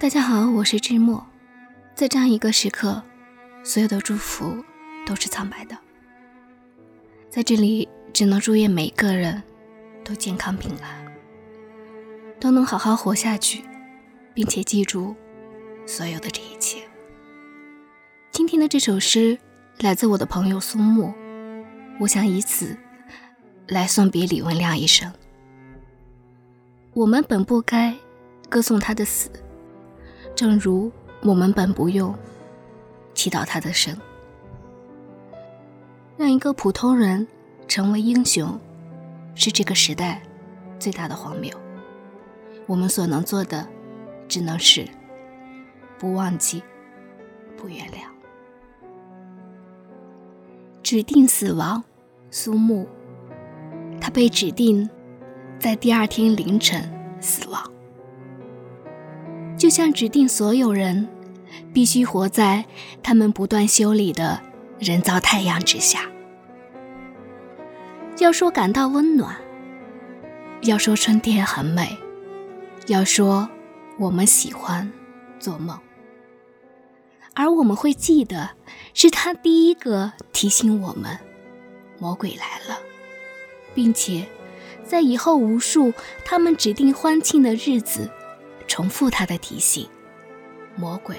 大家好，我是志墨。在这样一个时刻，所有的祝福都是苍白的。在这里，只能祝愿每个人都健康平安，都能好好活下去，并且记住所有的这一切。今天的这首诗来自我的朋友苏木，我想以此来送别李文亮一生。我们本不该歌颂他的死。正如我们本不用祈祷他的生，让一个普通人成为英雄，是这个时代最大的荒谬。我们所能做的，只能是不忘记，不原谅。指定死亡，苏木，他被指定在第二天凌晨死亡。就像指定所有人必须活在他们不断修理的人造太阳之下。要说感到温暖，要说春天很美，要说我们喜欢做梦，而我们会记得，是他第一个提醒我们，魔鬼来了，并且在以后无数他们指定欢庆的日子。重复他的提醒，魔鬼。